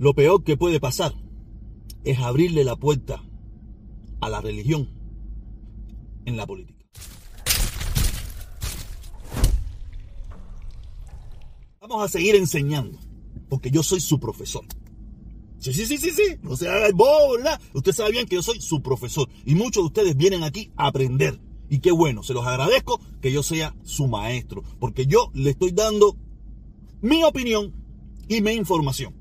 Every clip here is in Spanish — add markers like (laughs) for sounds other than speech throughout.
Lo peor que puede pasar es abrirle la puerta a la religión en la política. Vamos a seguir enseñando, porque yo soy su profesor. Sí, sí, sí, sí, sí. No se haga el bobo, ¿verdad? Usted sabe bien que yo soy su profesor. Y muchos de ustedes vienen aquí a aprender. Y qué bueno, se los agradezco que yo sea su maestro. Porque yo le estoy dando mi opinión y mi información.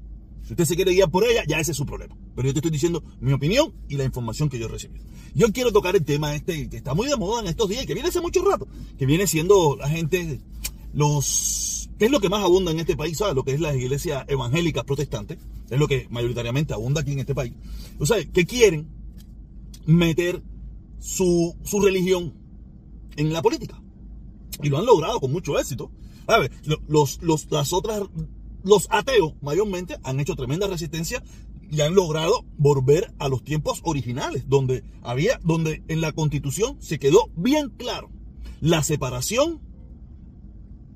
Si usted se quiere guiar por ella, ya ese es su problema. Pero yo te estoy diciendo mi opinión y la información que yo he recibido. Yo quiero tocar el tema este que está muy de moda en estos días, que viene hace mucho rato, que viene siendo la gente, los ¿Qué es lo que más abunda en este país? ¿Sabes? Lo que es las iglesias evangélicas protestantes. Es lo que mayoritariamente abunda aquí en este país. O que quieren meter su, religión en la política. Y lo han logrado con mucho éxito. A ver, los, los, las otras, los ateos mayormente han hecho tremenda resistencia y han logrado volver a los tiempos originales, donde había, donde en la constitución se quedó bien claro la separación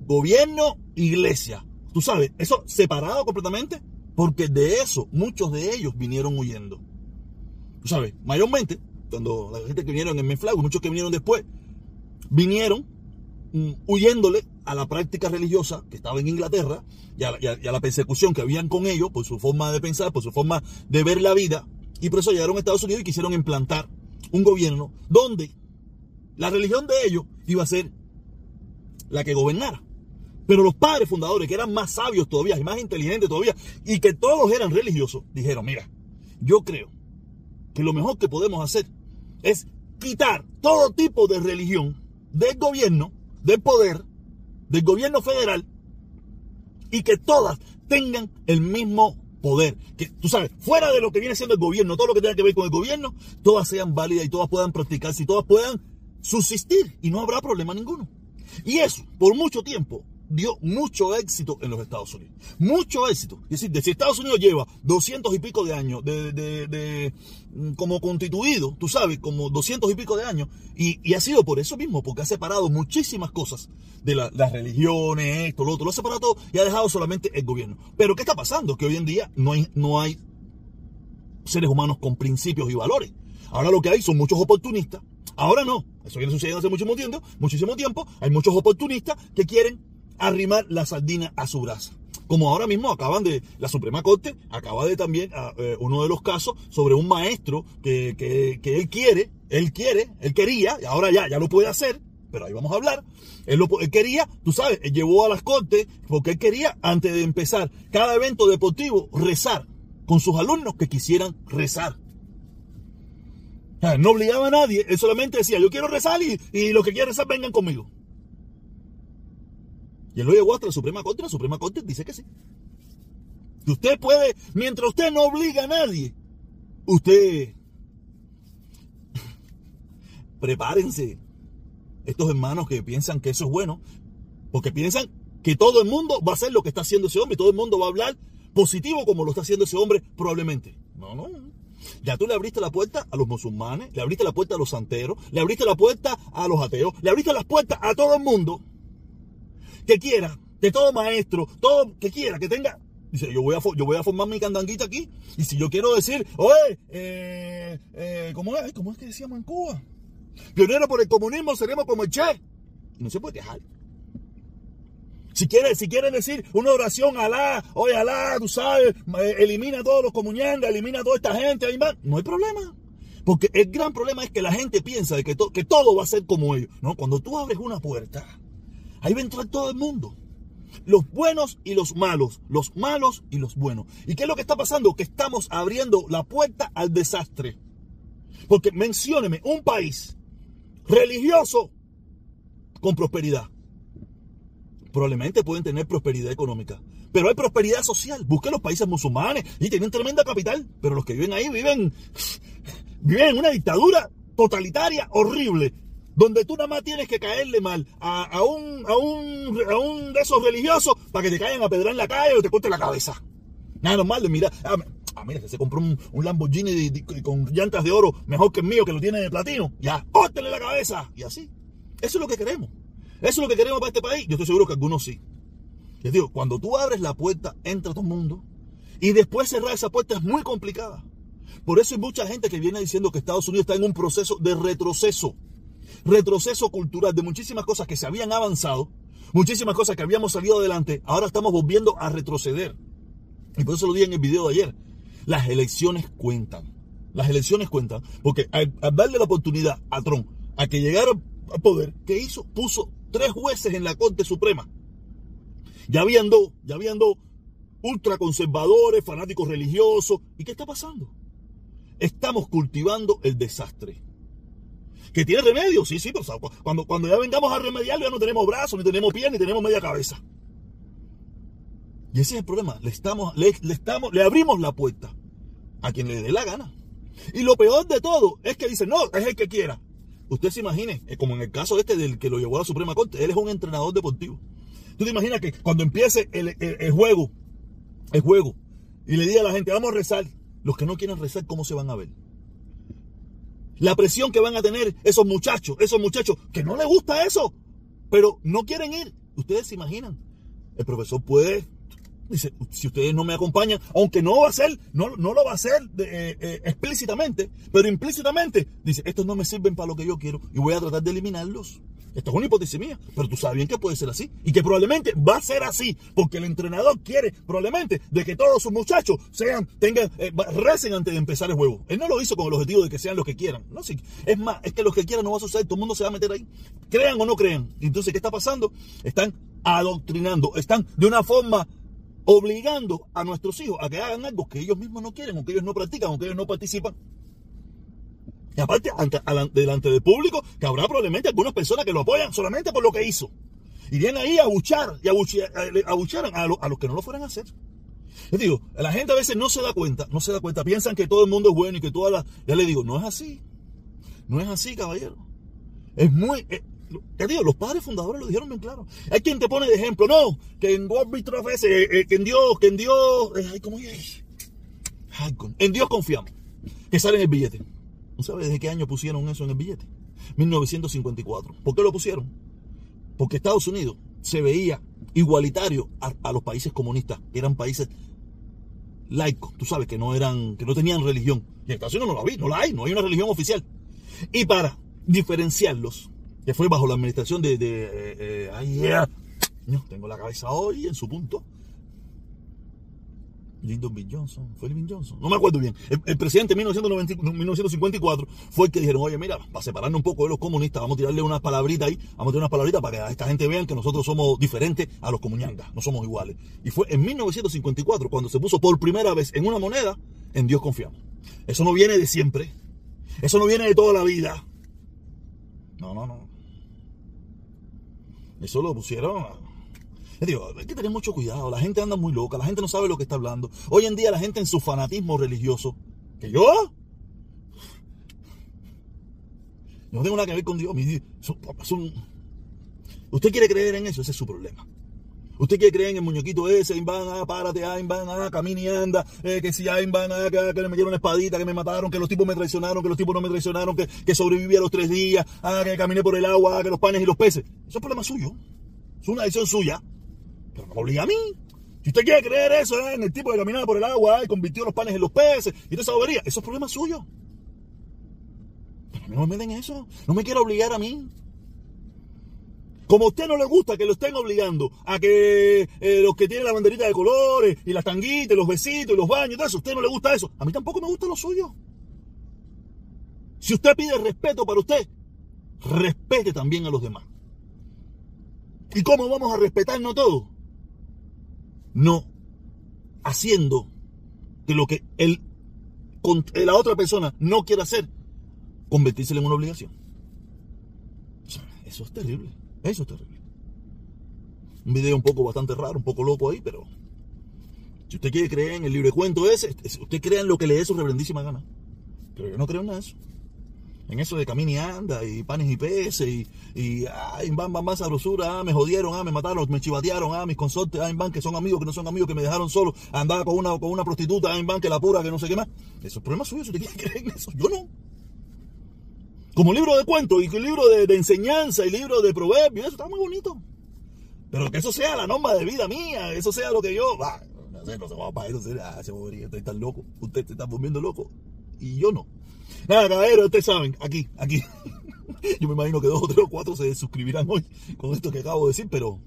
gobierno, iglesia. Tú sabes, eso separado completamente, porque de eso muchos de ellos vinieron huyendo. Tú sabes, mayormente, cuando la gente que vinieron en Menflago, muchos que vinieron después, vinieron mm, huyéndole a la práctica religiosa que estaba en Inglaterra y a, la persecución que habían con ellos por su forma de pensar, por su forma de ver la vida. Y por eso llegaron a Estados Unidos y quisieron implantar un gobierno donde la religión de ellos iba a ser la que gobernara. Pero los padres fundadores, que eran más sabios todavía y más inteligentes todavía, y que todos eran religiosos, dijeron, mira, yo creo que lo mejor que podemos hacer es quitar todo tipo de religión del gobierno, del poder, del gobierno federal, y que todas tengan el mismo poder. Que tú sabes, fuera de lo que viene siendo el gobierno, todo lo que tenga que ver con el gobierno, todas sean válidas y todas puedan practicarse y todas puedan subsistir y no habrá problema ninguno. Y eso, por mucho tiempo, dio mucho éxito en los Estados Unidos. Mucho éxito. Es decir, de si Estados Unidos lleva doscientos y pico de años de, mm, como constituido, tú sabes, como doscientos y pico de años, y, ha sido por eso mismo, porque ha separado muchísimas cosas de las religiones, esto, lo otro, lo ha separado todo y ha dejado solamente el gobierno. Pero ¿qué está pasando? Que hoy en día no hay, no hay seres humanos con principios y valores. Ahora lo que hay son muchos oportunistas. Ahora no. Eso viene sucediendo hace muchísimo tiempo. Muchísimo tiempo. Hay muchos oportunistas que quieren arrimar la sardina a su brasa. Como ahora mismo acaban de, la Suprema Corte acaba de también ah, eh, uno de los casos sobre un maestro que, él quiere, él quiere, él quería, y ahora ya, ya lo puede hacer, pero ahí vamos a hablar. Él, lo, él quería, tú sabes, él llevó a las cortes porque él quería, antes de empezar cada evento deportivo, rezar con sus alumnos que quisieran rezar. no obligaba a nadie, él solamente decía, yo quiero rezar y, y los que quieran rezar vengan conmigo. Y él lo hasta la Suprema Corte la Suprema Corte dice que sí. Que usted puede, mientras usted no obliga a nadie, usted (laughs) prepárense. Estos hermanos que piensan que eso es bueno, porque piensan que todo el mundo va a hacer lo que está haciendo ese hombre todo el mundo va a hablar positivo como lo está haciendo ese hombre, probablemente. No, no. Ya tú le abriste la puerta a los musulmanes, le abriste la puerta a los santeros, le abriste la puerta a los ateos, le abriste las puertas a todo el mundo que quiera, de todo maestro, todo que quiera, que tenga. Dice, yo voy a, yo voy a formar mi candanguita aquí. Y si yo quiero decir, oye, eh, eh, ¿cómo, es? ¿cómo es que decíamos en Cuba? Pionero por el comunismo, seremos como el Che. No se puede dejar. Si quieren, si decir una oración Alá, oye Alá, tú sabes, eh, elimina a todos los comunyandas, elimina toda esta gente, no hay problema. Porque el gran problema es que la gente piensa de que, que todo va a ser como ellos. No, cuando tú abres una puerta, Ahí va a entrar todo el mundo. Los buenos y los malos, los malos y los buenos. ¿Y qué es lo que está pasando? Que estamos abriendo la puerta al desastre. Porque mencióneme un país religioso con prosperidad. Probablemente pueden tener prosperidad económica. Pero hay prosperidad social. Busque los países musulmanes y tienen tremenda capital. Pero los que viven ahí viven, viven en una dictadura totalitaria horrible donde tú nada más tienes que caerle mal a, un, a, un, a un de esos religiosos para que te caigan a pedrar en la calle o te corte la cabeza. Nada normal de mirar. Ah, ah mira, se compró un, Lamborghini con llantas de oro mejor que el mío que lo tiene de platino. Ya, córtele la cabeza. Y así. Eso es lo que queremos. Eso es lo que queremos para este país. Yo estoy seguro que algunos sí. Les digo, cuando tú abres la puerta, entra todo el mundo. Y después cerrar esa puerta es muy complicada. Por eso hay mucha gente que viene diciendo que Estados Unidos está en un proceso de retroceso. Retroceso cultural de muchísimas cosas que se habían avanzado, muchísimas cosas que habíamos salido adelante, ahora estamos volviendo a retroceder. Y por eso lo dije en el video de ayer. Las elecciones cuentan. Las elecciones cuentan. Porque al, darle la oportunidad a Trump a que llegara al poder, ¿qué hizo? Puso tres jueces en la Corte Suprema. Ya habían dos, ya habían dos ultraconservadores, fanáticos religiosos. ¿Y qué está pasando? Estamos cultivando el desastre. ¿Que tiene remedio? Sí, sí, pero cuando, cuando ya vengamos a remediarlo ya no tenemos brazos, ni tenemos pies, ni tenemos media cabeza. Y ese es el problema. Le, estamos, le, estamos, le abrimos la puerta a quien le dé la gana. Y lo peor de todo es que dice, no, es el que quiera. Usted se imagine, eh, como en el caso este del que lo llevó a la Suprema Corte, él es un entrenador deportivo. Tú te imaginas que cuando empiece el, juego, el juego, y le diga a la gente, vamos a rezar, los que no quieren rezar, ¿cómo se van a ver? La presión que van a tener esos muchachos, esos muchachos que no les gusta eso, pero no quieren ir. Ustedes se imaginan, el profesor puede Dice, si ustedes no me acompañan, aunque no va a ser, no, no lo va a hacer eh, eh, explícitamente, pero implícitamente, dice, estos no me sirven para lo que yo quiero y voy a tratar de eliminarlos. Esto es una hipótesis mía, pero tú sabes bien que puede ser así y que probablemente va a ser así, porque el entrenador quiere probablemente de que todos sus muchachos sean, tengan, eh, recen antes de empezar el juego. Él no lo hizo con el objetivo de que sean los que quieran. No, sí, es más, es que los que quieran no va a suceder, todo el mundo se va a meter ahí, crean o no crean. Entonces, ¿qué está pasando? Están adoctrinando, están de una forma obligando a nuestros hijos a que hagan algo que ellos mismos no quieren, o que ellos no practican, o que ellos no participan. Y aparte, delante del público, que habrá probablemente algunas personas que lo apoyan solamente por lo que hizo. Irían ahí a abuchar y abucharan a, a los que no lo fueran a hacer. Les digo, la gente a veces no se da cuenta, no se da cuenta, piensan que todo el mundo es bueno y que todas las... Ya le digo, no es así. No es así, caballero. Es muy... Eh, te digo, los padres fundadores lo dijeron bien claro. Hay quien te pone de ejemplo, no, que en World ese, eh, que en Dios, que en Dios, eh, ay, ¿cómo es? en Dios confiamos, que sale en el billete. ¿No sabes desde qué año pusieron eso en el billete? 1954. ¿Por qué lo pusieron? Porque Estados Unidos se veía igualitario a, los países comunistas, que eran países laicos, tú sabes, que no eran, que no tenían religión. Y en Estados Unidos no la vi, no la hay, no hay una religión oficial. Y para diferenciarlos, que fue bajo la administración de, de eh, eh no, tengo la cabeza hoy en su punto. Lyndon B. Johnson, fue Lyndon Johnson, no me acuerdo bien. El, presidente en 1954 fue el que dijeron, oye, mira, para separarnos un poco de los comunistas, vamos a tirarle unas palabritas ahí, vamos a tirar unas palabritas para que a esta gente vean que nosotros somos diferentes a los comunyangas, no somos iguales. Y fue en 1954 cuando se puso por primera vez en una moneda, en Dios confiamos. Eso no viene de siempre, eso no viene de toda la vida. No, no, no. Eso lo pusieron. (laughs) Digo, hay que tener mucho cuidado. La gente anda muy loca. La gente no sabe lo que está hablando. Hoy en día la gente en su fanatismo religioso. ¿Que yo? No tengo nada que ver con Dios. Usted quiere creer en eso, ese es su problema. Usted quiere creer en el muñequito ese, van a, párate, ahí van a, camina y anda, eh, que si ahí van a, que, que me metieron una espadita, que me mataron, que los tipos me traicionaron, que los tipos no me traicionaron, que, que sobreviví a los tres días, ah, que caminé por el agua, que los panes y los peces. Eso es problema suyo. Es una decisión suya. Pero no me obliga a mí. Si usted quiere creer eso eh, en el tipo que caminaba por el agua y convirtió los panes en los peces y toda esa bobería, eso es problema suyo. Pero a mí no me den eso. No me quiero obligar a mí. Como a usted no le gusta que lo estén obligando a que eh, los que tienen la banderita de colores y las tanguitas, los besitos y los baños todo eso, a usted no le gusta eso. A mí tampoco me gusta lo suyo. Si usted pide respeto para usted, respete también a los demás. ¿Y cómo vamos a respetarnos todos? No haciendo que lo que el, la otra persona no quiere hacer, convertirse en una obligación. Eso es terrible. Eso es terrible. Un video un poco bastante raro, un poco loco ahí, pero si usted quiere creer en el libre cuento ese, usted crea en lo que le dé su reverendísima gana. Pero yo no creo en eso. En eso de camina y anda, y panes y peces, y, y ay, van, van, van, sabrosura, ah, me jodieron, ah, me mataron, me chivatearon, ah, mis consortes, ah, van, que son amigos, que no son amigos, que me dejaron solo, andaba con una, con una prostituta, ah, van, que la pura, que no sé qué más. Eso es problema suyo, si usted quiere (laughs) creer en eso. Yo no. Como libro de cuentos y libro de, enseñanza y libro de proverbios, eso está muy bonito. Pero que eso sea la norma de vida mía, eso sea lo que yo... no se va para eso, ah, se usted está loco, usted se está volviendo loco, y yo no. Nada, caballero, ustedes saben, aquí, aquí. (laughs) Yo me imagino que dos o tres o cuatro se suscribirán hoy con esto que acabo de decir, pero